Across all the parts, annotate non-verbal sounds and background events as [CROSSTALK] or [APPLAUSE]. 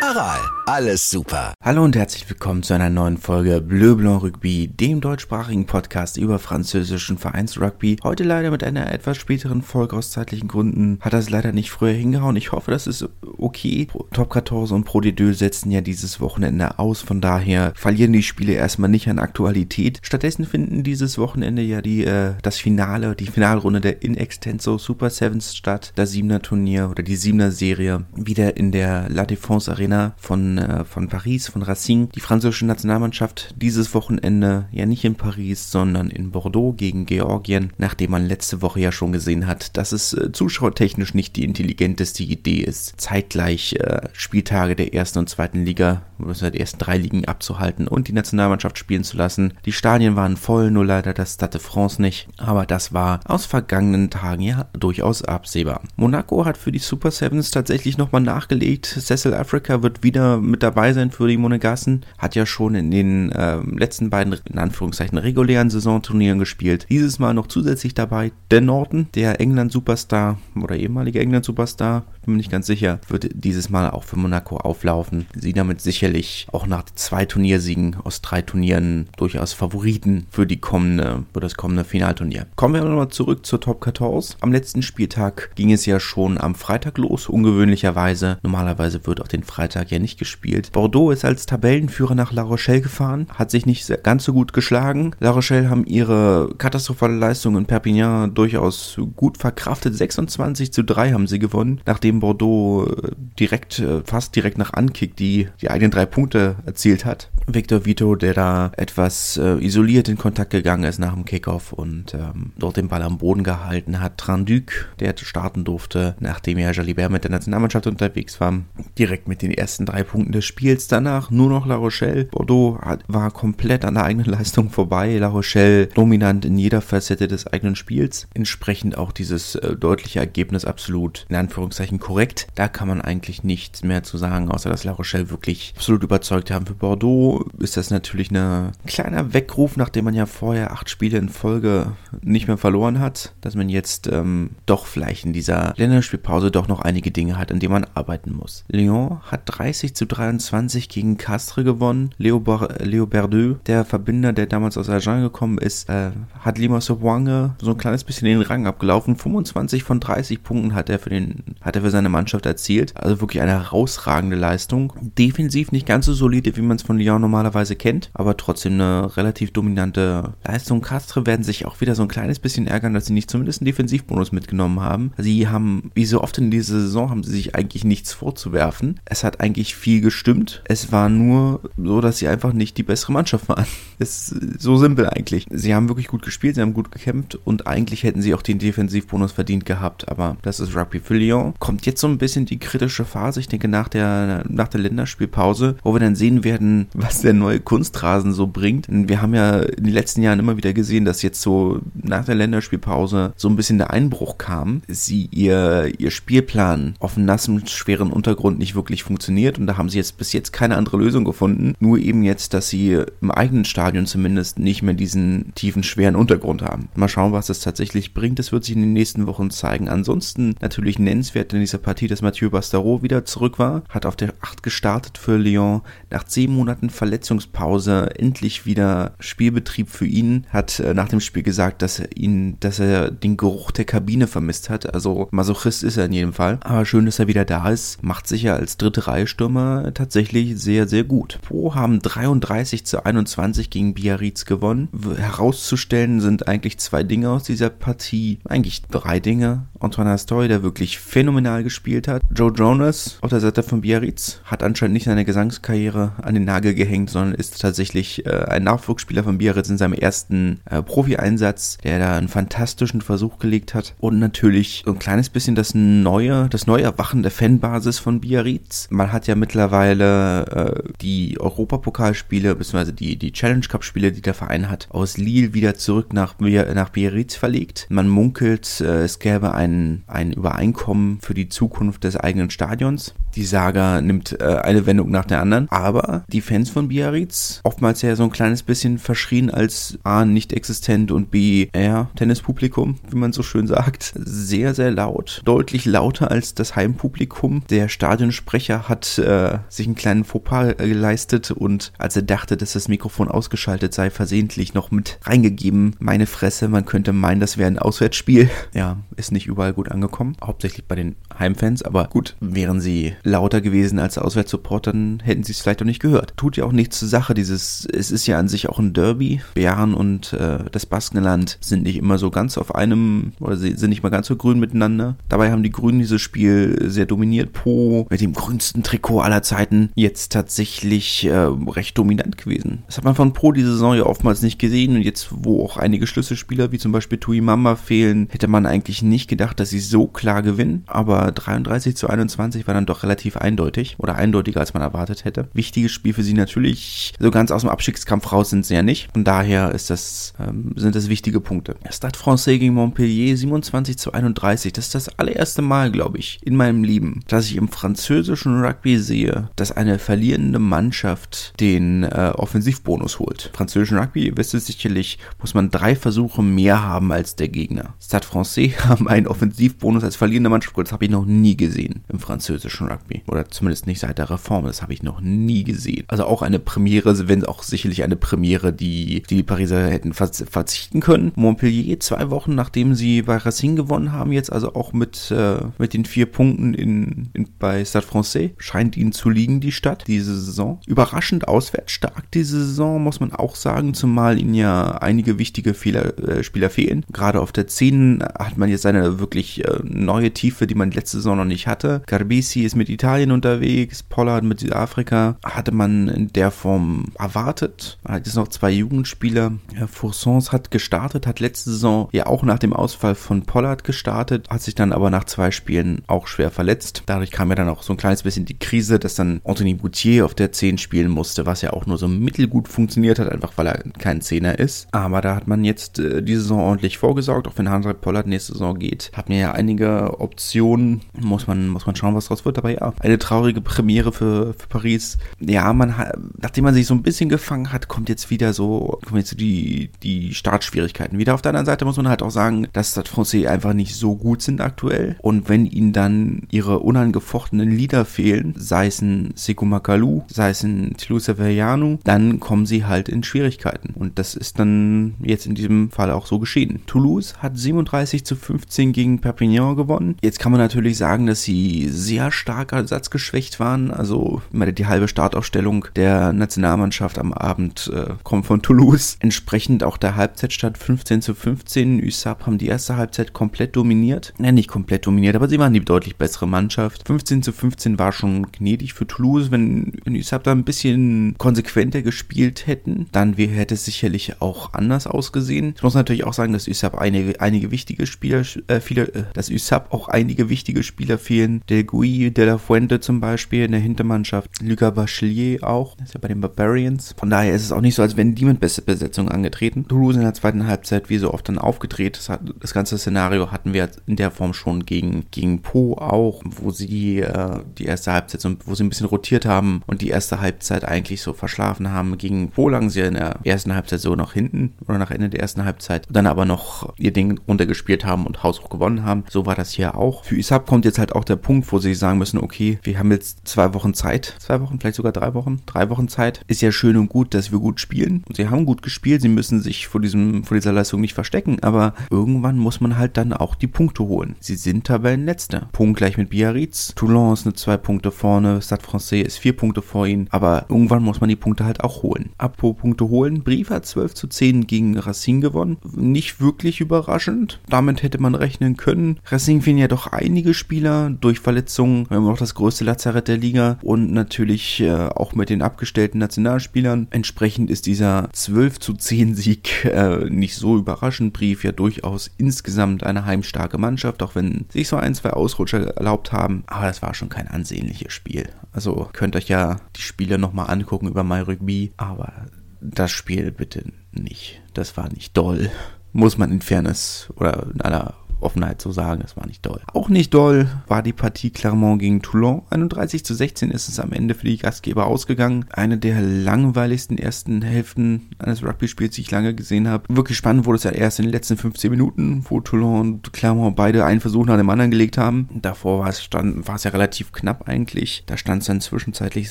Aral, alles super. Hallo und herzlich willkommen zu einer neuen Folge Bleu Blanc Rugby, dem deutschsprachigen Podcast über französischen Vereinsrugby. Heute leider mit einer etwas späteren Folge aus zeitlichen Gründen. Hat das leider nicht früher hingehauen. Ich hoffe, das ist okay. Top 14 und Pro D2 setzen ja dieses Wochenende aus. Von daher verlieren die Spiele erstmal nicht an Aktualität. Stattdessen finden dieses Wochenende ja die, äh, das Finale, die Finalrunde der In Extenso Super Sevens statt. Das 7er Turnier oder die 7er Serie wieder in der La Défense Arena Trainer von, äh, von Paris, von Racing. Die französische Nationalmannschaft dieses Wochenende ja nicht in Paris, sondern in Bordeaux gegen Georgien, nachdem man letzte Woche ja schon gesehen hat, dass es äh, zuschauertechnisch nicht die intelligenteste Idee ist, zeitgleich äh, Spieltage der ersten und zweiten Liga, also der ersten drei Ligen abzuhalten und die Nationalmannschaft spielen zu lassen. Die Stadien waren voll, nur leider das Stade de France nicht, aber das war aus vergangenen Tagen ja durchaus absehbar. Monaco hat für die Super Sevens tatsächlich nochmal nachgelegt. Cecil Africa wird wieder mit dabei sein für die Monegassen. Hat ja schon in den äh, letzten beiden, in Anführungszeichen, regulären Saisonturnieren gespielt. Dieses Mal noch zusätzlich dabei der Norton, der England-Superstar oder ehemalige England-Superstar, bin mir nicht ganz sicher, wird dieses Mal auch für Monaco auflaufen. Sie damit sicherlich auch nach zwei Turniersiegen aus drei Turnieren durchaus Favoriten für die kommende, für das kommende Finalturnier. Kommen wir nochmal zurück zur Top 14. Am letzten Spieltag ging es ja schon am Freitag los, ungewöhnlicherweise. Normalerweise wird auch den Freitag Freitag ja nicht gespielt. Bordeaux ist als Tabellenführer nach La Rochelle gefahren, hat sich nicht ganz so gut geschlagen. La Rochelle haben ihre katastrophale Leistung in Perpignan durchaus gut verkraftet. 26 zu 3 haben sie gewonnen, nachdem Bordeaux äh, direkt, äh, fast direkt nach Ankick die, die eigenen drei Punkte erzielt hat. Victor Vito, der da etwas äh, isoliert in Kontakt gegangen ist nach dem Kickoff und ähm, dort den Ball am Boden gehalten hat. Tranduc, der starten durfte, nachdem ja Jalibert mit der Nationalmannschaft unterwegs war, direkt mit den ersten drei Punkten des Spiels. Danach nur noch La Rochelle. Bordeaux hat, war komplett an der eigenen [LAUGHS] Leistung vorbei. La Rochelle dominant in jeder Facette des eigenen Spiels. Entsprechend auch dieses äh, deutliche Ergebnis absolut in Anführungszeichen korrekt. Da kann man eigentlich nichts mehr zu sagen, außer dass La Rochelle wirklich absolut überzeugt haben. Für Bordeaux ist das natürlich ein kleiner Weckruf, nachdem man ja vorher acht Spiele in Folge nicht mehr verloren hat, dass man jetzt ähm, doch vielleicht in dieser Länderspielpause doch noch einige Dinge hat, an denen man arbeiten muss. Lyon hat 30 zu 23 gegen Castres gewonnen. Leo, Bar Leo Berdeux, der Verbinder, der damals aus Agen gekommen ist, äh, hat Lima Sobuange so ein kleines bisschen den Rang abgelaufen. 25 von 30 Punkten hat er für den, hat er für seine Mannschaft erzielt. Also wirklich eine herausragende Leistung. Defensiv nicht ganz so solide, wie man es von Lyon normalerweise kennt, aber trotzdem eine relativ dominante Leistung. Castres werden sich auch wieder so ein kleines bisschen ärgern, dass sie nicht zumindest einen Defensivbonus mitgenommen haben. Sie haben, wie so oft in dieser Saison, haben sie sich eigentlich nichts vorzuwerfen. Es hat eigentlich viel gestimmt. Es war nur so, dass sie einfach nicht die bessere Mannschaft waren. [LAUGHS] Es ist so simpel eigentlich. Sie haben wirklich gut gespielt, sie haben gut gekämpft und eigentlich hätten sie auch den Defensivbonus verdient gehabt. Aber das ist Rugby für Lyon. Kommt jetzt so ein bisschen die kritische Phase, ich denke nach der, nach der Länderspielpause, wo wir dann sehen werden, [LAUGHS] was der neue Kunstrasen so bringt. Wir haben ja in den letzten Jahren immer wieder gesehen, dass jetzt so nach der Länderspielpause so ein bisschen der Einbruch kam. Sie ihr, ihr Spielplan auf nassen, schweren Untergrund nicht wirklich funktioniert funktioniert und da haben sie jetzt bis jetzt keine andere Lösung gefunden. Nur eben jetzt, dass sie im eigenen Stadion zumindest nicht mehr diesen tiefen, schweren Untergrund haben. Mal schauen, was das tatsächlich bringt. Das wird sich in den nächsten Wochen zeigen. Ansonsten natürlich nennenswert in dieser Partie, dass Mathieu Bastaro wieder zurück war. Hat auf der 8 gestartet für Lyon. Nach 10 Monaten Verletzungspause endlich wieder Spielbetrieb für ihn. Hat äh, nach dem Spiel gesagt, dass er ihn, dass er den Geruch der Kabine vermisst hat. Also Masochist ist er in jedem Fall. Aber schön, dass er wieder da ist. Macht sicher als dritte Reihe Freistürmer tatsächlich sehr, sehr gut. Pro haben 33 zu 21 gegen Biarritz gewonnen. Herauszustellen sind eigentlich zwei Dinge aus dieser Partie. Eigentlich drei Dinge. Antoine Astoy, der wirklich phänomenal gespielt hat. Joe Jonas auf der Seite von Biarritz hat anscheinend nicht seine Gesangskarriere an den Nagel gehängt, sondern ist tatsächlich äh, ein Nachwuchsspieler von Biarritz in seinem ersten äh, Profi-Einsatz, der da einen fantastischen Versuch gelegt hat. Und natürlich so ein kleines bisschen das neue, das neue Erwachen der Fanbasis von Biarritz. Man hat ja mittlerweile äh, die Europapokalspiele bzw. die, die Challenge Cup Spiele, die der Verein hat, aus Lille wieder zurück nach, nach Biarritz verlegt. Man munkelt, äh, es gäbe ein ein, ein Übereinkommen für die Zukunft des eigenen Stadions. Die Saga nimmt äh, eine Wendung nach der anderen, aber die Fans von Biarritz, oftmals ja so ein kleines bisschen verschrien als A, nicht existent und B, eher Tennispublikum, wie man so schön sagt, sehr, sehr laut. Deutlich lauter als das Heimpublikum. Der Stadionsprecher hat äh, sich einen kleinen Fauxpas geleistet und als er dachte, dass das Mikrofon ausgeschaltet sei, versehentlich noch mit reingegeben. Meine Fresse, man könnte meinen, das wäre ein Auswärtsspiel. Ja, ist nicht überall gut angekommen. Hauptsächlich bei den Heimfans, aber gut, wären sie lauter gewesen als Auswärtssupport, dann hätten sie es vielleicht auch nicht gehört. Tut ja auch nichts zur Sache. Dieses, es ist ja an sich auch ein Derby. Bären und äh, das Baskenland sind nicht immer so ganz auf einem, oder sie sind nicht mal ganz so grün miteinander. Dabei haben die Grünen dieses Spiel sehr dominiert. Po mit dem grünsten Trikot aller Zeiten jetzt tatsächlich äh, recht dominant gewesen. Das hat man von Pro diese Saison ja oftmals nicht gesehen und jetzt, wo auch einige Schlüsselspieler wie zum Beispiel Tui Mamba fehlen, hätte man eigentlich nicht gedacht, dass sie so klar gewinnen. Aber 33 zu 21 war dann doch relativ eindeutig oder eindeutiger, als man erwartet hätte. Wichtiges Spiel für sie natürlich. So ganz aus dem Abstiegskampf raus sind sie ja nicht. Von daher ist das, ähm, sind das wichtige Punkte. Stade Francais gegen Montpellier 27 zu 31. Das ist das allererste Mal, glaube ich, in meinem Leben, dass ich im französischen Rugby sehe, dass eine verlierende Mannschaft den äh, Offensivbonus holt. Französischen Rugby, ihr wisst es sicherlich, muss man drei Versuche mehr haben als der Gegner. Stade Francais [LAUGHS] haben einen Offensivbonus als verlierende Mannschaft. Das habe ich noch nie gesehen im französischen Rugby. Oder zumindest nicht seit der Reform. Das habe ich noch nie gesehen. Also auch eine Premiere, wenn auch sicherlich eine Premiere, die die Pariser hätten verzichten können. Montpellier zwei Wochen nachdem sie bei Racing gewonnen haben, jetzt also auch mit, äh, mit den vier Punkten in, in, bei Stade Francais, scheint ihnen zu liegen, die Stadt, diese Saison. Überraschend auswärts stark diese Saison, muss man auch sagen, zumal ihnen ja einige wichtige Fehler, äh, Spieler fehlen. Gerade auf der 10 hat man jetzt eine wirklich äh, neue Tiefe, die man letzte Saison noch nicht hatte. Garbisi ist mit Italien unterwegs, Pollard mit Südafrika. Hatte man in der Form erwartet. Hat jetzt noch zwei Jugendspieler. Foursons hat gestartet, hat letzte Saison ja auch nach dem Ausfall von Pollard gestartet, hat sich dann aber nach zwei Spielen auch schwer verletzt. Dadurch kam ja dann auch so ein kleines bisschen die Krise, dass dann Anthony Boutier auf der 10 spielen musste, was ja auch nur so mittelgut funktioniert hat, einfach weil er kein Zehner ist. Aber da hat man jetzt äh, die Saison ordentlich vorgesorgt, auch wenn Hans Pollard nächste Saison geht. Hat mir ja einige Optionen, muss man, muss man schauen, was draus wird. Aber ja, eine traurige Premiere für, für Paris. Ja, man hat, nachdem man sich so ein bisschen gefangen hat, kommt jetzt wieder so, kommen jetzt die, die Startschwierigkeiten wieder. Auf der anderen Seite muss man halt auch sagen, dass Stade Francais einfach nicht so gut sind aktuell. Und wenn ihnen dann ihre unangefochtenen Lieder fehlen, sei es ein Sekou Makalou, sei es ein Tilou Severiano, dann kommen sie halt in Schwierigkeiten. Und das ist dann jetzt in diesem Fall auch so geschehen. Toulouse hat 37 zu 15 gegen Perpignan gewonnen. Jetzt kann man natürlich sagen, dass sie sehr stark ersatzgeschwächt waren. Also die halbe Startaufstellung der Nationalmannschaft am Abend äh, kommt von Toulouse. Entsprechend auch der Halbzeitstand 15 zu 15. USAP haben die erste Halbzeit komplett dominiert. Nein, nicht komplett dominiert, aber sie waren die deutlich bessere Mannschaft. 15 zu 15 war schon gnädig für Toulouse. Wenn, wenn USAP da ein bisschen konsequenter gespielt hätten, dann hätte es sicherlich auch anders ausgesehen. Ich muss natürlich auch sagen, dass USAP einige, einige wichtige Spieler, äh, viele, äh, dass USAP auch einige wichtige Spieler fehlen. Del Gui, De La Fuente zum Beispiel in der Hintermannschaft. Lucas Bachelier auch. Das ist ja bei den Barbarians. Von daher ist es auch nicht so, als wären die mit beste Besetzung angetreten. Toulouse in der zweiten Halbzeit wie so oft dann aufgedreht. Das, hat, das ganze Szenario hatten wir in der Form schon gegen, gegen Po auch, wo sie äh, die erste Halbzeit, so, wo sie ein bisschen rotiert haben und die erste Halbzeit eigentlich so verschlafen haben. Gegen Po lagen sie in der ersten Halbzeit so noch hinten oder nach Ende der ersten Halbzeit. Dann aber noch ihr Ding runtergespielt haben und haushoch gewonnen haben. So war das hier auch. Für Isab kommt jetzt halt auch der Punkt, wo sie sagen müssen, okay, wir haben jetzt zwei Wochen Zeit, zwei Wochen, vielleicht sogar drei Wochen, drei Wochen Zeit. Ist ja schön und gut, dass wir gut spielen. Und sie haben gut gespielt, sie müssen sich vor diesem, vor dieser Leistung nicht verstecken, aber irgendwann muss man halt dann auch die Punkte holen. Sie sind Tabellenletzter. Punkt gleich mit Biarritz. Toulon ist eine zwei Punkte vorne, Stade Francais ist vier Punkte vor ihnen, aber irgendwann muss man die Punkte halt auch holen. Apropos Punkte holen, Brief hat 12 zu 10 gegen Racing gewonnen. Nicht wirklich überraschend. Damit hätte man rechnen können. Racing fehlen ja doch einige Spieler durch Verletzungen. Wir haben auch das größte Lazarett der Liga und natürlich äh, auch mit den abgestellten Nationalspielern. Entsprechend ist dieser 12 zu 10 Sieg äh, nicht so überraschend. Brief ja durchaus insgesamt eine heimstarke Mannschaft, auch wenn sich so ein, zwei Ausrutscher erlaubt haben. Aber das war schon kein ansehnliches Spiel. Also könnt euch ja die Spiele nochmal angucken über MyRugby, aber das Spiel bitte nicht. Das war nicht doll. Muss man in Fairness oder in aller Offenheit zu sagen, es war nicht doll. Auch nicht doll war die Partie Clermont gegen Toulon. 31 zu 16 ist es am Ende für die Gastgeber ausgegangen. Eine der langweiligsten ersten Hälften eines Rugby-Spiels, die ich lange gesehen habe. Wirklich spannend wurde es ja erst in den letzten 15 Minuten, wo Toulon und Clermont beide einen Versuch nach dem anderen gelegt haben. Davor war es, stand, war es ja relativ knapp eigentlich. Da stand es dann zwischenzeitlich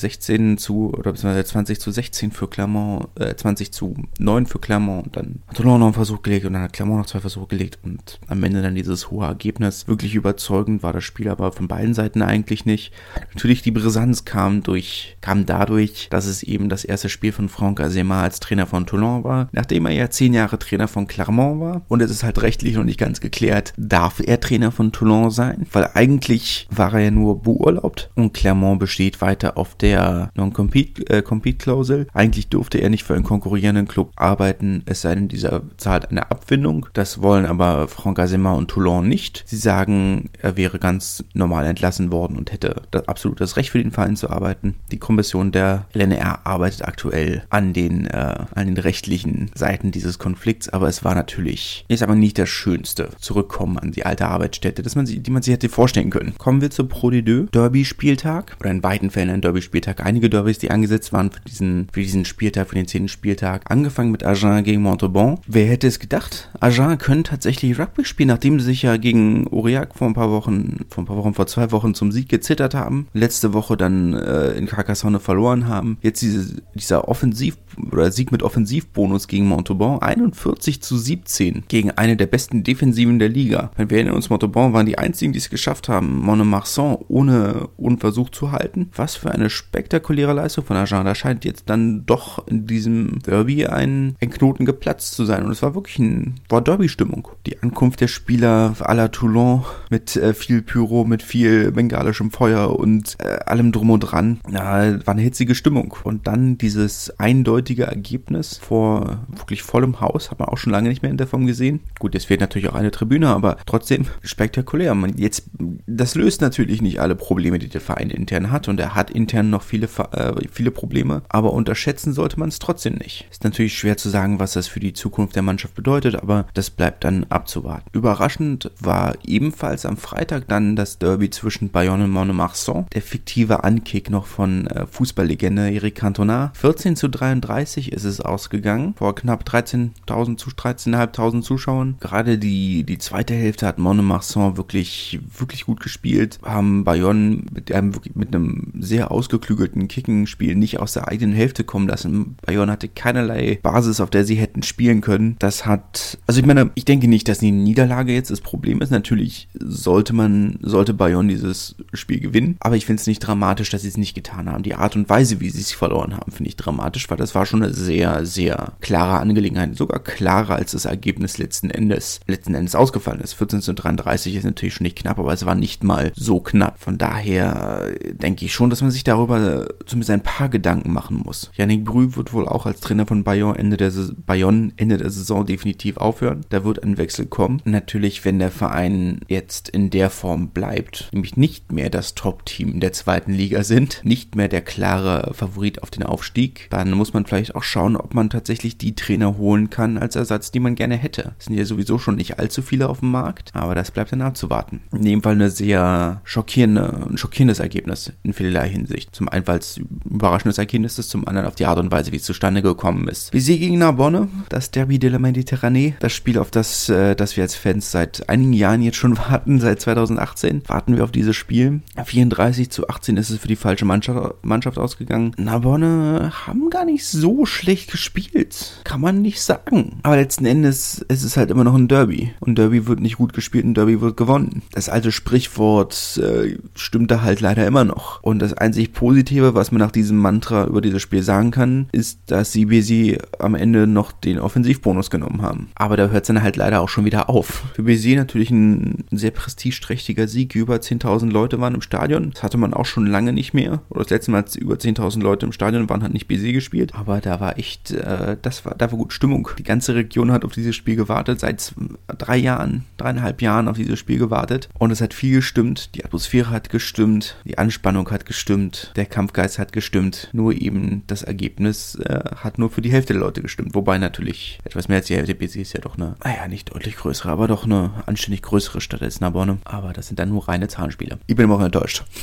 16 zu, oder beziehungsweise 20 zu 16 für Clermont, äh, 20 zu 9 für Clermont. Und dann hat Toulon noch einen Versuch gelegt und dann hat Clermont noch zwei Versuche gelegt und am Ende dann dieses hohe Ergebnis. Wirklich überzeugend war das Spiel aber von beiden Seiten eigentlich nicht. Natürlich die Brisanz kam durch, kam dadurch, dass es eben das erste Spiel von Franck Azema als Trainer von Toulon war, nachdem er ja zehn Jahre Trainer von Clermont war. Und es ist halt rechtlich noch nicht ganz geklärt, darf er Trainer von Toulon sein? Weil eigentlich war er ja nur beurlaubt und Clermont besteht weiter auf der Non-Compete-Klausel. Äh, eigentlich durfte er nicht für einen konkurrierenden Club arbeiten, es sei denn, dieser zahlt eine Abfindung. Das wollen aber Franck Azema und Toulon nicht. Sie sagen, er wäre ganz normal entlassen worden und hätte das absolut das Recht für den Verein zu arbeiten. Die Kommission der LNR arbeitet aktuell an den, äh, an den rechtlichen Seiten dieses Konflikts, aber es war natürlich, ist aber nicht das Schönste, zurückkommen an die alte Arbeitsstätte, dass man sie, die man sich hätte vorstellen können. Kommen wir zur Pro D2 Derby-Spieltag oder in weiten Fällen ein Derby-Spieltag. Einige Derbys, die angesetzt waren für diesen, für diesen Spieltag, für den zehnten Spieltag, angefangen mit Agen gegen Montauban. Wer hätte es gedacht? Agen können tatsächlich Rugby spielen, nachdem sich ja gegen Aurillac vor ein paar Wochen, vor ein paar Wochen, vor zwei Wochen zum Sieg gezittert haben. Letzte Woche dann äh, in Carcassonne verloren haben. Jetzt diese, dieser Offensiv- oder Sieg mit Offensivbonus gegen Montauban. 41 zu 17 gegen eine der besten Defensiven der Liga. Wir erinnern uns, Montauban waren die einzigen, die es geschafft haben, Monemarsan ohne Unversuch zu halten. Was für eine spektakuläre Leistung von Agen. Da scheint jetzt dann doch in diesem Derby ein, ein Knoten geplatzt zu sein. Und es war wirklich ein, war Derby-Stimmung. Die Ankunft der Spieler à la Toulon mit äh, viel Pyro, mit viel bengalischem Feuer und äh, allem drum und dran. Ja, war eine hitzige Stimmung. Und dann dieses eindeutige Ergebnis vor wirklich vollem Haus, hat man auch schon lange nicht mehr in der Form gesehen. Gut, es fehlt natürlich auch eine Tribüne, aber trotzdem spektakulär. Man jetzt, das löst natürlich nicht alle Probleme, die der Verein intern hat. Und er hat intern noch viele, äh, viele Probleme. Aber unterschätzen sollte man es trotzdem nicht. Ist natürlich schwer zu sagen, was das für die Zukunft der Mannschaft bedeutet, aber das bleibt dann abzuwarten. Überraschend war ebenfalls am Freitag dann das Derby zwischen Bayonne und Monemarsan. Der fiktive Ankick noch von äh, Fußballlegende Eric Cantona. 14 zu 33 ist es ausgegangen. Vor knapp 13.000 zu 13.500 Zuschauern. Gerade die, die zweite Hälfte hat Monemarsan wirklich, wirklich gut gespielt. Haben Bayonne mit, einem, mit einem sehr ausgeklügelten Kicking-Spiel nicht aus der eigenen Hälfte kommen lassen. Bayonne hatte keinerlei Basis, auf der sie hätten spielen können. Das hat, also ich meine, ich denke nicht, dass die Niederlage jetzt das Problem ist. Natürlich sollte man, sollte Bayonne dieses Spiel gewinnen. Aber ich finde es nicht dramatisch, dass sie es nicht getan haben. Die Art und Weise, wie sie es verloren haben, finde ich dramatisch, weil das war schon eine sehr, sehr klare Angelegenheit. Sogar klarer als das Ergebnis letzten Endes, letzten Endes ausgefallen ist. 14 zu 33 ist natürlich schon nicht knapp, aber es war nicht mal so knapp. Von daher äh, denke ich schon, dass man sich darüber zumindest ein paar Gedanken machen muss. Yannick Brü wird wohl auch als Trainer von Bayonne Ende der, Bayonne Ende der Saison definitiv aufhören. Da wird ein Wechsel kommen. Natürlich, wenn der Verein jetzt in der Form bleibt, nämlich nicht mehr das Top-Team der zweiten Liga sind, nicht mehr der klare Favorit auf den Aufstieg, dann muss man vielleicht auch schauen, ob man tatsächlich die Trainer holen kann als Ersatz, die man gerne hätte. Es sind ja sowieso schon nicht allzu viele auf dem Markt, aber das bleibt dann abzuwarten. In dem Fall eine sehr schockierende, ein schockierendes Ergebnis in vielerlei Hinsicht. Zum einen, weil es überraschendes Ergebnis ist, zum anderen auf die Art und Weise, wie es zustande gekommen ist. Wie sie gegen Narbonne, das Derby de la Méditerranée, das Spiel, auf das, äh, das wir als Fans seit einigen Jahren jetzt schon [LAUGHS] warten, seit 2018, warten wir auf dieses Spiel. 34 zu 18 ist es für die falsche Mannschaft, Mannschaft ausgegangen. Narbonne haben gar nicht so schlecht gespielt. Kann man nicht sagen. Aber letzten Endes ist es halt immer noch ein Derby. Und Derby wird nicht gut gespielt, ein Derby wird gewonnen. Das alte Sprichwort äh, stimmt da halt leider immer noch. Und das einzig Positive, was man nach diesem Mantra über dieses Spiel sagen kann, ist, dass CBC am Ende noch den Offensivbonus genommen haben. Aber da hört es dann halt leider auch schon wieder auf. Für BC natürlich ein sehr prestigeträchtiger Sieg. Über 10.000 Leute waren im Stadion. Das hatte man auch schon lange nicht mehr. Oder das letzte Mal, als über 10.000 Leute im Stadion waren, hat nicht BC gespielt. Aber da war echt, äh, das war, da war gut Stimmung. Die ganze Region hat auf dieses Spiel gewartet. Seit drei Jahren, dreieinhalb Jahren auf dieses Spiel gewartet. Und es hat viel gestimmt. Die Atmosphäre hat gestimmt. Die Anspannung hat gestimmt. Der Kampfgeist hat gestimmt. Nur eben das Ergebnis äh, hat nur für die Hälfte der Leute gestimmt. Wobei natürlich etwas mehr als die Hälfte BC ist ja doch eine, naja, nicht deutlich größere, aber doch eine anständig größere Stadt als Narbonne, aber das sind dann nur reine Zahlenspiele. Ich bin immer noch enttäuscht. [LAUGHS]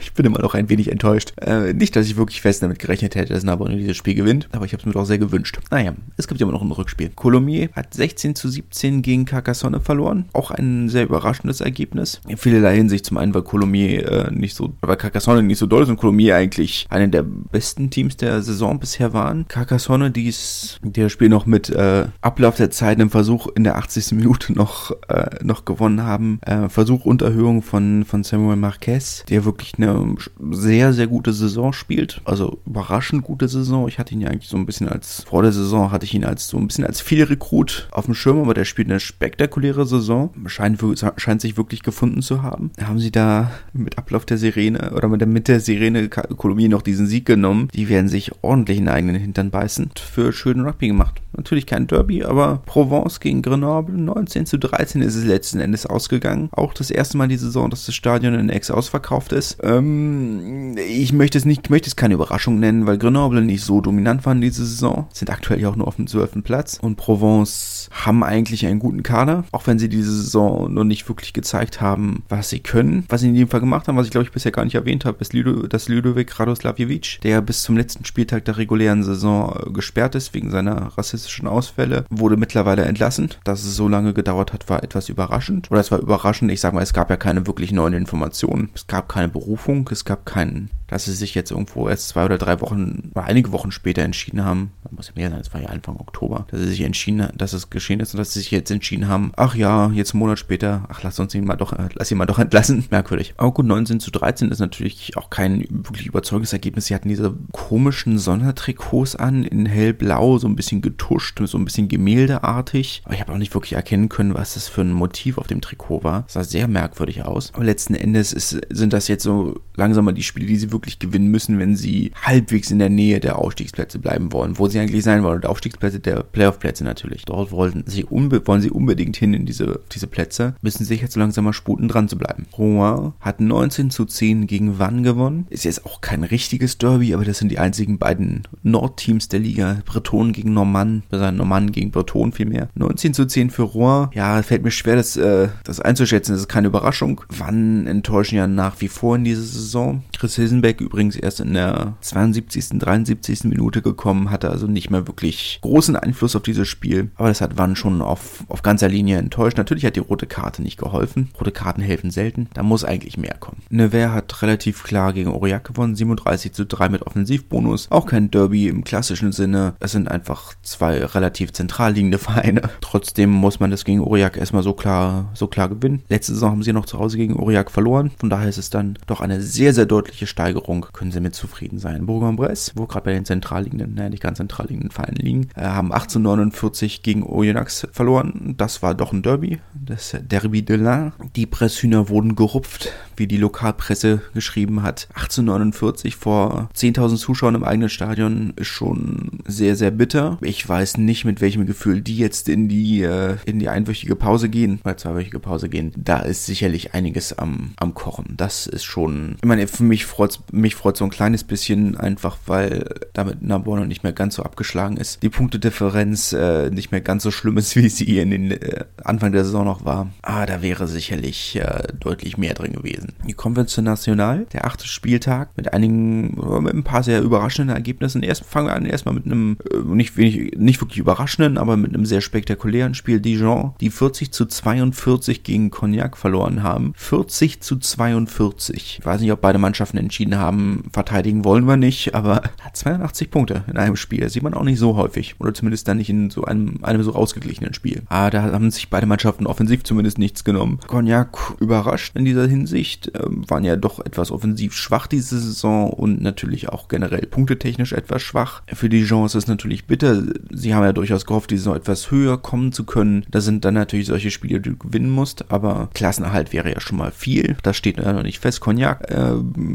Ich bin immer noch ein wenig enttäuscht. Äh, nicht, dass ich wirklich fest damit gerechnet hätte, dass Narbonne dieses Spiel gewinnt, aber ich habe es mir doch sehr gewünscht. Naja, es gibt immer noch ein Rückspiel. Colomiers hat 16 zu 17 gegen Carcassonne verloren. Auch ein sehr überraschendes Ergebnis. In vielerlei Hinsicht zum einen, weil Colomiers äh, nicht so, weil Carcassonne nicht so doll ist und Colomiers eigentlich eine der besten Teams der Saison bisher waren. Carcassonne, die ist der Spiel noch mit äh, Ablauf der Zeit im Versuch in der 80. Minute noch, äh, noch gewonnen haben. Äh, Versuch Unterhöhung von, von Samuel Marquez, der wirklich eine sehr, sehr gute Saison spielt. Also überraschend gute Saison. Ich hatte ihn ja eigentlich so ein bisschen als, vor der Saison hatte ich ihn als so ein bisschen als viel Rekrut auf dem Schirm, aber der spielt eine spektakuläre Saison. Scheint, scheint sich wirklich gefunden zu haben. Haben sie da mit Ablauf der Sirene oder mit der, mit der Sirene Kolumbien noch diesen Sieg genommen? Die werden sich ordentlich in den eigenen Hintern beißen. Für schönen Rugby gemacht. Natürlich kein Derby, aber Provence gegen Grenoble 19 zu 13 ist es letzten Endes ausgegangen. Auch das erste Mal die Saison, dass das Stadion in Ex ausverkauft ist. Ähm, ich möchte es nicht, möchte es keine Überraschung nennen, weil Grenoble nicht so dominant waren diese Saison. Sind aktuell ja auch nur auf dem 12. Platz. Und Provence haben eigentlich einen guten Kader, auch wenn sie diese Saison noch nicht wirklich gezeigt haben, was sie können. Was sie in jedem Fall gemacht haben, was ich glaube ich bisher gar nicht erwähnt habe, ist Ludo, dass Ludovic Radoslavjevic, der bis zum letzten Spieltag der regulären Saison äh, gesperrt ist wegen seiner rassistischen Ausfälle, wurde mittlerweile entlassen. Dass es so lange gedauert hat, war etwas überraschend. Oder es war überraschend, ich sage mal, es gab ja keine wirklich neuen Informationen. Es gab keine Berufung, es gab keinen dass sie sich jetzt irgendwo erst zwei oder drei Wochen oder einige Wochen später entschieden haben, muss ja mehr sein, es war ja Anfang Oktober, dass sie sich entschieden, dass es geschehen ist und dass sie sich jetzt entschieden haben, ach ja, jetzt einen Monat später, ach lass uns ihn mal doch, lass ihn mal doch entlassen. [LAUGHS] Merkwürdig. Aber gut, 19 zu 13 ist natürlich auch kein wirklich überzeugendes Ergebnis. Sie hatten diese komischen Sondertrikots an, in hellblau, so ein bisschen getuscht, so ein bisschen gemäldeartig. Aber ich habe auch nicht wirklich erkennen können, was das für ein Motiv auf dem Trikot war. Das sah sehr merkwürdig aus. Aber letzten Endes ist, sind das jetzt so langsam mal die Spiele, die sie wirklich wirklich gewinnen müssen, wenn sie halbwegs in der Nähe der Ausstiegsplätze bleiben wollen, wo sie eigentlich sein wollen. Und Aufstiegsplätze der Playoff-Plätze natürlich. Dort wollen sie, wollen sie unbedingt hin in diese, diese Plätze, müssen sich jetzt langsam mal sputen, dran zu bleiben. Rouen hat 19 zu 10 gegen Wann gewonnen. Ist jetzt auch kein richtiges Derby, aber das sind die einzigen beiden Nordteams der Liga. Breton gegen Normann, also Normann gegen Breton vielmehr. 19 zu 10 für Rouen. Ja, fällt mir schwer, das, äh, das einzuschätzen. Das ist keine Überraschung. Wann enttäuschen ja nach wie vor in dieser Saison. Chris Hilsenbeck Feedback übrigens erst in der 72., 73. Minute gekommen, hatte also nicht mehr wirklich großen Einfluss auf dieses Spiel. Aber das hat Wann schon auf, auf ganzer Linie enttäuscht. Natürlich hat die rote Karte nicht geholfen. Rote Karten helfen selten. Da muss eigentlich mehr kommen. Nevers hat relativ klar gegen Aurillac gewonnen, 37 zu 3 mit Offensivbonus. Auch kein Derby im klassischen Sinne. Es sind einfach zwei relativ zentral liegende Vereine. Trotzdem muss man das gegen Aurillac erstmal so klar, so klar gewinnen. Letzte Saison haben sie noch zu Hause gegen Aurillac verloren. Von daher ist es dann doch eine sehr, sehr deutliche Steigerung Steigerung können sie mit zufrieden sein. Bourg-en-Bresse, wo gerade bei den zentral liegenden, naja, nicht ganz zentral liegenden Vereinen liegen, äh, haben 1849 gegen Oyonnax verloren. Das war doch ein Derby, das Derby de l'Ain. Die Presshühner wurden gerupft, wie die Lokalpresse geschrieben hat. 1849 vor 10.000 Zuschauern im eigenen Stadion ist schon sehr, sehr bitter. Ich weiß nicht, mit welchem Gefühl die jetzt in die, äh, in die einwöchige Pause gehen, oder zweiwöchige Pause gehen. Da ist sicherlich einiges am, am Kochen. Das ist schon, ich meine, für mich freut mich freut so ein kleines bisschen einfach, weil damit Narbonne nicht mehr ganz so abgeschlagen ist. Die Punktedifferenz äh, nicht mehr ganz so schlimm ist, [LAUGHS] wie sie in den äh, Anfang der Saison noch war. Ah, da wäre sicherlich äh, deutlich mehr drin gewesen. Die kommen wir zur National, der achte Spieltag mit einigen, mit ein paar sehr überraschenden Ergebnissen. Erst fangen wir an erstmal mit einem äh, nicht wenig, nicht wirklich überraschenden, aber mit einem sehr spektakulären Spiel Dijon, die 40 zu 42 gegen Cognac verloren haben. 40 zu 42. Ich weiß nicht, ob beide Mannschaften entschieden entschieden haben, verteidigen wollen wir nicht, aber hat 82 Punkte in einem Spiel. Das sieht man auch nicht so häufig. Oder zumindest dann nicht in so einem, einem so ausgeglichenen Spiel. Ah, da haben sich beide Mannschaften offensiv zumindest nichts genommen. Cognac überrascht in dieser Hinsicht, ähm, waren ja doch etwas offensiv schwach diese Saison und natürlich auch generell punktetechnisch etwas schwach. Für die Dijon ist natürlich bitter. Sie haben ja durchaus gehofft, die Saison etwas höher kommen zu können. Da sind dann natürlich solche Spiele, die du gewinnen musst, aber Klassenerhalt wäre ja schon mal viel. Das steht ja noch nicht fest. Cognac äh,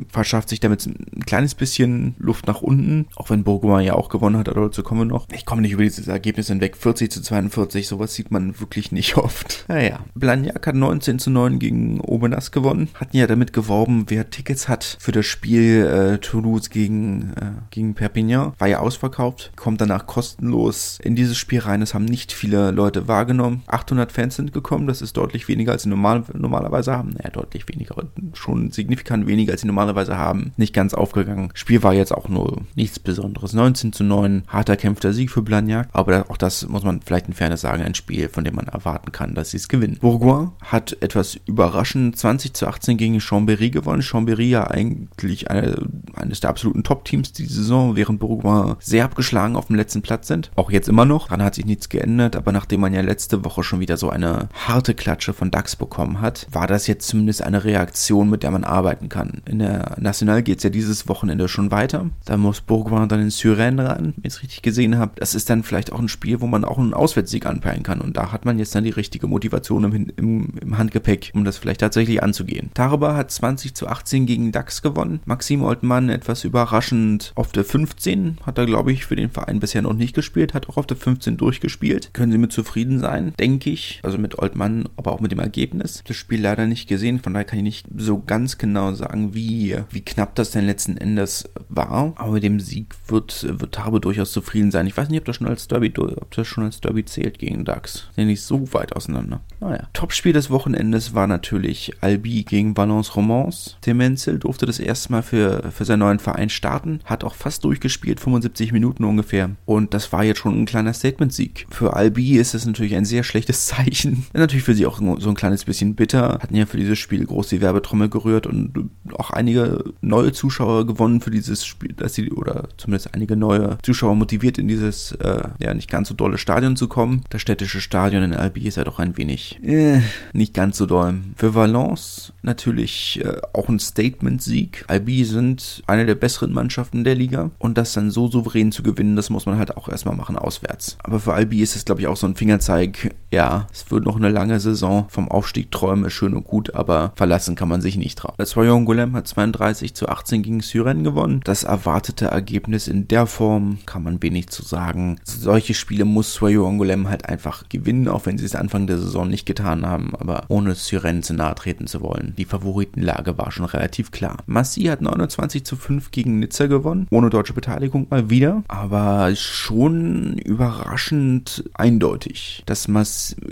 verschafft sich damit ein kleines bisschen Luft nach unten, auch wenn Bourgoin ja auch gewonnen hat, aber dazu kommen wir noch. Ich komme nicht über dieses Ergebnis hinweg. 40 zu 42, sowas sieht man wirklich nicht oft. [LAUGHS] Naja, Blagnac hat 19 zu 9 gegen Obenas gewonnen, hat hatten ja damit geworben, wer Tickets hat für das Spiel äh, Toulouse gegen, äh, gegen Perpignan. War ja ausverkauft, kommt danach kostenlos in dieses Spiel rein. Es haben nicht viele Leute wahrgenommen. 800 Fans sind gekommen, das ist deutlich weniger, als sie normal, normalerweise haben. Naja, deutlich weniger, schon signifikant weniger, als sie normalerweise haben. Nicht ganz aufgegangen. Spiel war jetzt auch nur nichts Besonderes. 19 zu 9, harter kämpfter Sieg für Blagnac. Aber auch das muss man vielleicht in Fairness sagen, ein Spiel, von dem man erwarten kann, dass sie es gewinnen. Bourgoin hat etwas überraschend 20 zu 18 gegen Chambéry gewonnen. Chambéry ja eigentlich eine, eines der absoluten Top-Teams die Saison, während Bourgoin sehr abgeschlagen auf dem letzten Platz sind. Auch jetzt immer noch. Daran hat sich nichts geändert, aber nachdem man ja letzte Woche schon wieder so eine harte Klatsche von DAX bekommen hat, war das jetzt zumindest eine Reaktion, mit der man arbeiten kann. In der National geht es ja dieses Wochenende schon weiter. Da muss Bourgoin dann in Suresnes ran, wenn ich es richtig gesehen habe. Das ist dann vielleicht auch ein Spiel, wo man auch einen Auswärtssieg anpeilen kann. Und da hat man jetzt dann die richtige Motivation im, im, im Handgepäck, um das vielleicht tatsächlich anzugehen. Taraba hat 20 zu 18 gegen DAX gewonnen. Maxim Oltmann etwas überraschend auf der 15. Hat er, glaube ich, für den Verein bisher noch nicht gespielt. Hat auch auf der 15 durchgespielt. Können Sie mit zufrieden sein, denke ich. Also mit Oltmann, aber auch mit dem Ergebnis. Das Spiel leider nicht gesehen. Von daher kann ich nicht so ganz genau sagen, wie, wie knapp das denn letzten Endes war. Aber mit dem Sieg wird, wird Tarbe durchaus zufrieden sein. Ich weiß nicht, ob das schon als Derby, ob das schon als Derby zählt gegen DAX. Sind nicht so weit auseinander. Naja. Topspiel des Wochenendes war natürlich Albi gegen Valence Romans. Tim Menzel durfte das erste Mal für, für seinen neuen Verein starten, hat auch fast durchgespielt, 75 Minuten ungefähr. Und das war jetzt schon ein kleiner Statement-Sieg. Für Albi ist es natürlich ein sehr schlechtes [LAUGHS] Zeichen. Natürlich für sie auch so ein kleines bisschen bitter. Hatten ja für dieses Spiel groß die Werbetrommel gerührt und auch einige neue Zuschauer gewonnen für dieses Spiel, dass sie, oder zumindest einige neue Zuschauer motiviert in dieses, äh, ja, nicht ganz so dolle Stadion zu kommen. Das städtische Stadion in Albi ist ja doch ein wenig, äh, nicht ganz so doll. Für Valence natürlich äh, auch ein Statement-Sieg. Albi sind eine der besseren Mannschaften der Liga und das dann so souverän zu gewinnen, das muss man halt auch erstmal machen auswärts. Aber für Albi ist es, glaube ich, auch so ein Fingerzeig, ja, es wird noch eine lange Saison. Vom Aufstieg träumen ist schön und gut, aber verlassen kann man sich nicht drauf. Das Soyon Golem hat 32 zu 18 gegen Syren gewonnen. Das erwartete Ergebnis in der Form kann man wenig zu sagen. Solche Spiele muss Soyon Golem halt einfach gewinnen, auch wenn sie es Anfang der Saison nicht getan haben, aber ohne Syren zu nahe treten zu wollen. Die Favoritenlage war schon relativ klar. Massi hat 29 zu 5 gegen Nizza gewonnen, ohne deutsche Beteiligung mal wieder, aber schon überraschend eindeutig. Das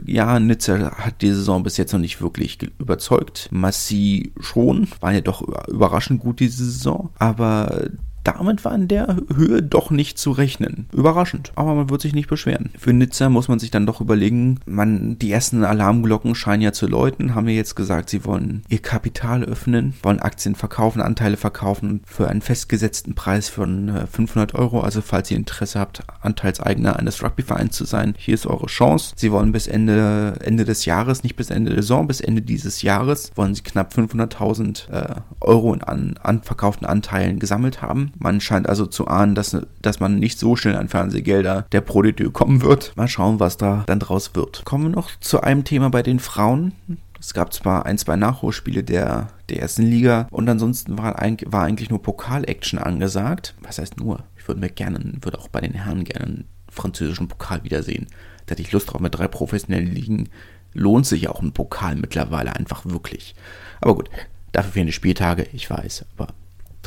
Ja, Nizza hat die Saison bis jetzt noch nicht wirklich überzeugt. Massi schon, war ja doch überraschend gut diese Saison, aber damit war in der Höhe doch nicht zu rechnen. Überraschend, aber man wird sich nicht beschweren. Für Nizza muss man sich dann doch überlegen, man, die ersten Alarmglocken scheinen ja zu läuten, haben wir jetzt gesagt, sie wollen ihr Kapital öffnen, wollen Aktien verkaufen, Anteile verkaufen für einen festgesetzten Preis von 500 äh, Euro. Also falls ihr Interesse habt, Anteilseigner eines Rugbyvereins zu sein, hier ist eure Chance. Sie wollen bis Ende, Ende des Jahres, nicht bis Ende der Saison, bis Ende dieses Jahres, wollen sie knapp 500.000 äh, Euro in an, an verkauften Anteilen gesammelt haben. Man scheint also zu ahnen, dass, dass man nicht so schnell an Fernsehgelder der Pro kommen wird. Mal schauen, was da dann draus wird. Kommen wir noch zu einem Thema bei den Frauen. Es gab zwar ein, zwei Nachholspiele der, der ersten Liga und ansonsten war, war eigentlich nur Pokal-Action angesagt. Was heißt nur? Ich würde mir gerne, würde auch bei den Herren gerne einen französischen Pokal wiedersehen. Da hätte ich Lust drauf mit drei professionellen Ligen. Lohnt sich auch ein Pokal mittlerweile einfach wirklich. Aber gut, dafür fehlen die Spieltage, ich weiß, aber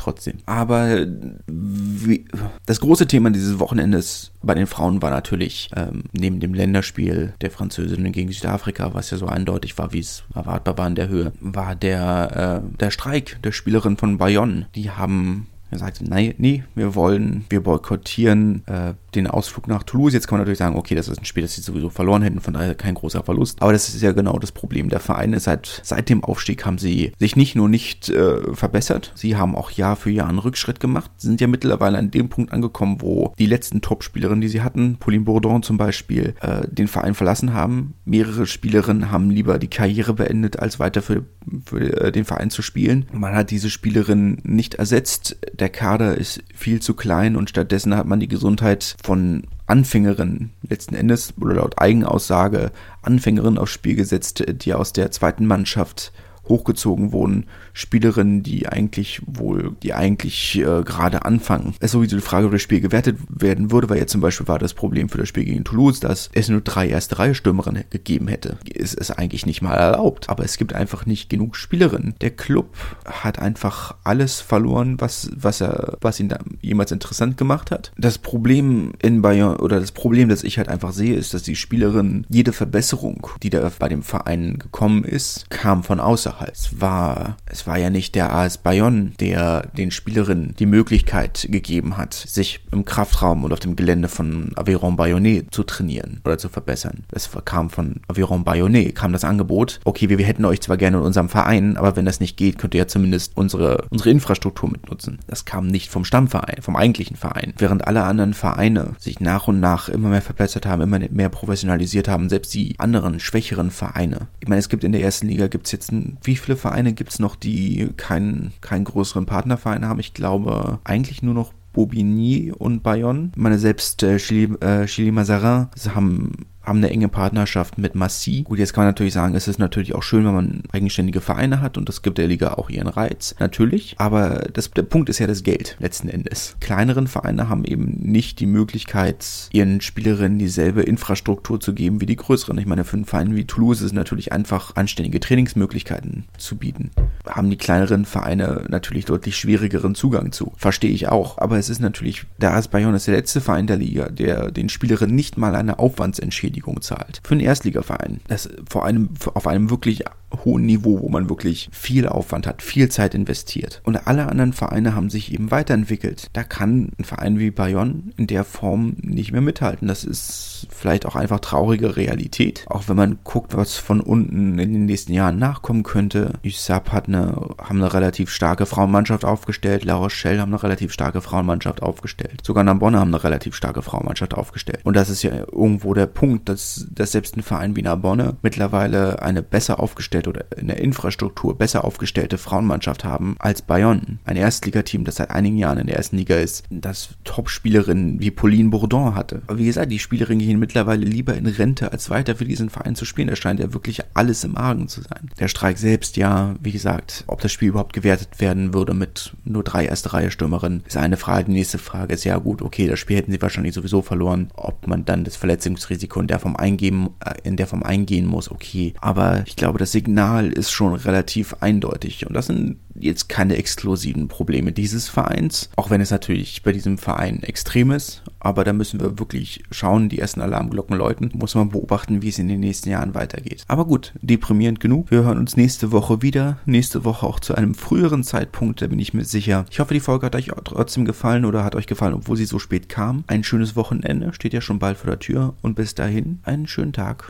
trotzdem. Aber wie, das große Thema dieses Wochenendes bei den Frauen war natürlich ähm, neben dem Länderspiel der Französinnen gegen Südafrika, was ja so eindeutig war, wie es erwartbar war in der Höhe, war der, äh, der Streik der Spielerin von Bayonne. Die haben sagte, nein, nee, wir wollen, wir boykottieren äh, den Ausflug nach Toulouse. Jetzt kann man natürlich sagen, okay, das ist ein Spiel, das sie sowieso verloren hätten, von daher kein großer Verlust. Aber das ist ja genau das Problem. Der Verein ist seit, seit dem Aufstieg haben sie sich nicht nur nicht äh, verbessert, sie haben auch Jahr für Jahr einen Rückschritt gemacht, sind ja mittlerweile an dem Punkt angekommen, wo die letzten Top-Spielerinnen, die sie hatten, Pauline Bourdon zum Beispiel, äh, den Verein verlassen haben. Mehrere Spielerinnen haben lieber die Karriere beendet, als weiter für, für äh, den Verein zu spielen. Man hat diese Spielerin nicht ersetzt der Kader ist viel zu klein und stattdessen hat man die Gesundheit von Anfängerinnen letzten Endes oder laut Eigenaussage Anfängerinnen aufs Spiel gesetzt, die aus der zweiten Mannschaft hochgezogen wurden. Spielerinnen, die eigentlich wohl, die eigentlich äh, gerade anfangen. Es ist sowieso die Frage, ob das Spiel gewertet werden würde, weil jetzt zum Beispiel war das Problem für das Spiel gegen Toulouse, dass es nur drei erste Reihe Stürmerinnen gegeben hätte. Es ist eigentlich nicht mal erlaubt, aber es gibt einfach nicht genug Spielerinnen. Der Club hat einfach alles verloren, was, was er, was ihn da jemals interessant gemacht hat. Das Problem in Bayern oder das Problem, das ich halt einfach sehe, ist, dass die Spielerin jede Verbesserung, die da bei dem Verein gekommen ist, kam von außerhalb. Es war, es war ja nicht der AS Bayonne, der den Spielerinnen die Möglichkeit gegeben hat, sich im Kraftraum und auf dem Gelände von Aveyron Bayonnais zu trainieren oder zu verbessern. Es kam von Aveyron Bayonnais, kam das Angebot, okay, wir, wir hätten euch zwar gerne in unserem Verein, aber wenn das nicht geht, könnt ihr ja zumindest unsere, unsere Infrastruktur mitnutzen. Das kam nicht vom Stammverein, vom eigentlichen Verein. Während alle anderen Vereine sich nach und nach immer mehr verbessert haben, immer mehr professionalisiert haben, selbst die anderen schwächeren Vereine. Ich meine, es gibt in der ersten Liga gibt es jetzt, wie viele Vereine gibt es noch, die keinen, keinen größeren Partnerverein haben? Ich glaube, eigentlich nur noch Bobigny und Bayonne. Meine selbst äh, Chili, äh, Chili Mazarin haben haben eine enge Partnerschaft mit Massi. Gut, jetzt kann man natürlich sagen, es ist natürlich auch schön, wenn man eigenständige Vereine hat und das gibt der Liga auch ihren Reiz. Natürlich. Aber das, der Punkt ist ja das Geld letzten Endes. Kleineren Vereine haben eben nicht die Möglichkeit, ihren Spielerinnen dieselbe Infrastruktur zu geben wie die größeren. Ich meine, für einen Verein wie Toulouse ist es natürlich einfach, anständige Trainingsmöglichkeiten zu bieten. Haben die kleineren Vereine natürlich deutlich schwierigeren Zugang zu. Verstehe ich auch. Aber es ist natürlich, der AS Bayonne ist der letzte Verein der Liga, der den Spielerinnen nicht mal eine Aufwandsentschädigung Entschädigung zahlt. Für einen Erstligaverein. Das vor einem, auf einem wirklich hohen Niveau, wo man wirklich viel Aufwand hat, viel Zeit investiert. Und alle anderen Vereine haben sich eben weiterentwickelt. Da kann ein Verein wie Bayonne in der Form nicht mehr mithalten. Das ist vielleicht auch einfach traurige Realität. Auch wenn man guckt, was von unten in den nächsten Jahren nachkommen könnte. USAP hat eine, haben eine relativ starke Frauenmannschaft aufgestellt. Laura Schell haben eine relativ starke Frauenmannschaft aufgestellt. Sogar Nambonne haben eine relativ starke Frauenmannschaft aufgestellt. Und das ist ja irgendwo der Punkt, dass, dass selbst ein Verein wie Nambonne mittlerweile eine besser aufgestellte aufgestellt oder in der Infrastruktur besser aufgestellte Frauenmannschaft haben als Bayonne. Ein Erstligateam, das seit einigen Jahren in der ersten Liga ist, das Top-Spielerinnen wie Pauline Bourdon hatte. Aber wie gesagt, die Spielerinnen gehen mittlerweile lieber in Rente, als weiter für diesen Verein zu spielen. Da scheint ja wirklich alles im Argen zu sein. Der Streik selbst, ja, wie gesagt, ob das Spiel überhaupt gewertet werden würde mit nur drei erste Reihe Stürmerinnen, ist eine Frage. Die nächste Frage ist ja gut, okay, das Spiel hätten sie wahrscheinlich sowieso verloren. Ob man dann das Verletzungsrisiko in der Form eingeben, äh, in der Form eingehen muss, okay. Aber ich glaube, das Signal Signal ist schon relativ eindeutig. Und das sind jetzt keine exklusiven Probleme dieses Vereins, auch wenn es natürlich bei diesem Verein extrem ist. Aber da müssen wir wirklich schauen, die ersten Alarmglocken läuten. Muss man beobachten, wie es in den nächsten Jahren weitergeht. Aber gut, deprimierend genug. Wir hören uns nächste Woche wieder. Nächste Woche auch zu einem früheren Zeitpunkt, da bin ich mir sicher. Ich hoffe, die Folge hat euch trotzdem gefallen oder hat euch gefallen, obwohl sie so spät kam. Ein schönes Wochenende steht ja schon bald vor der Tür. Und bis dahin, einen schönen Tag.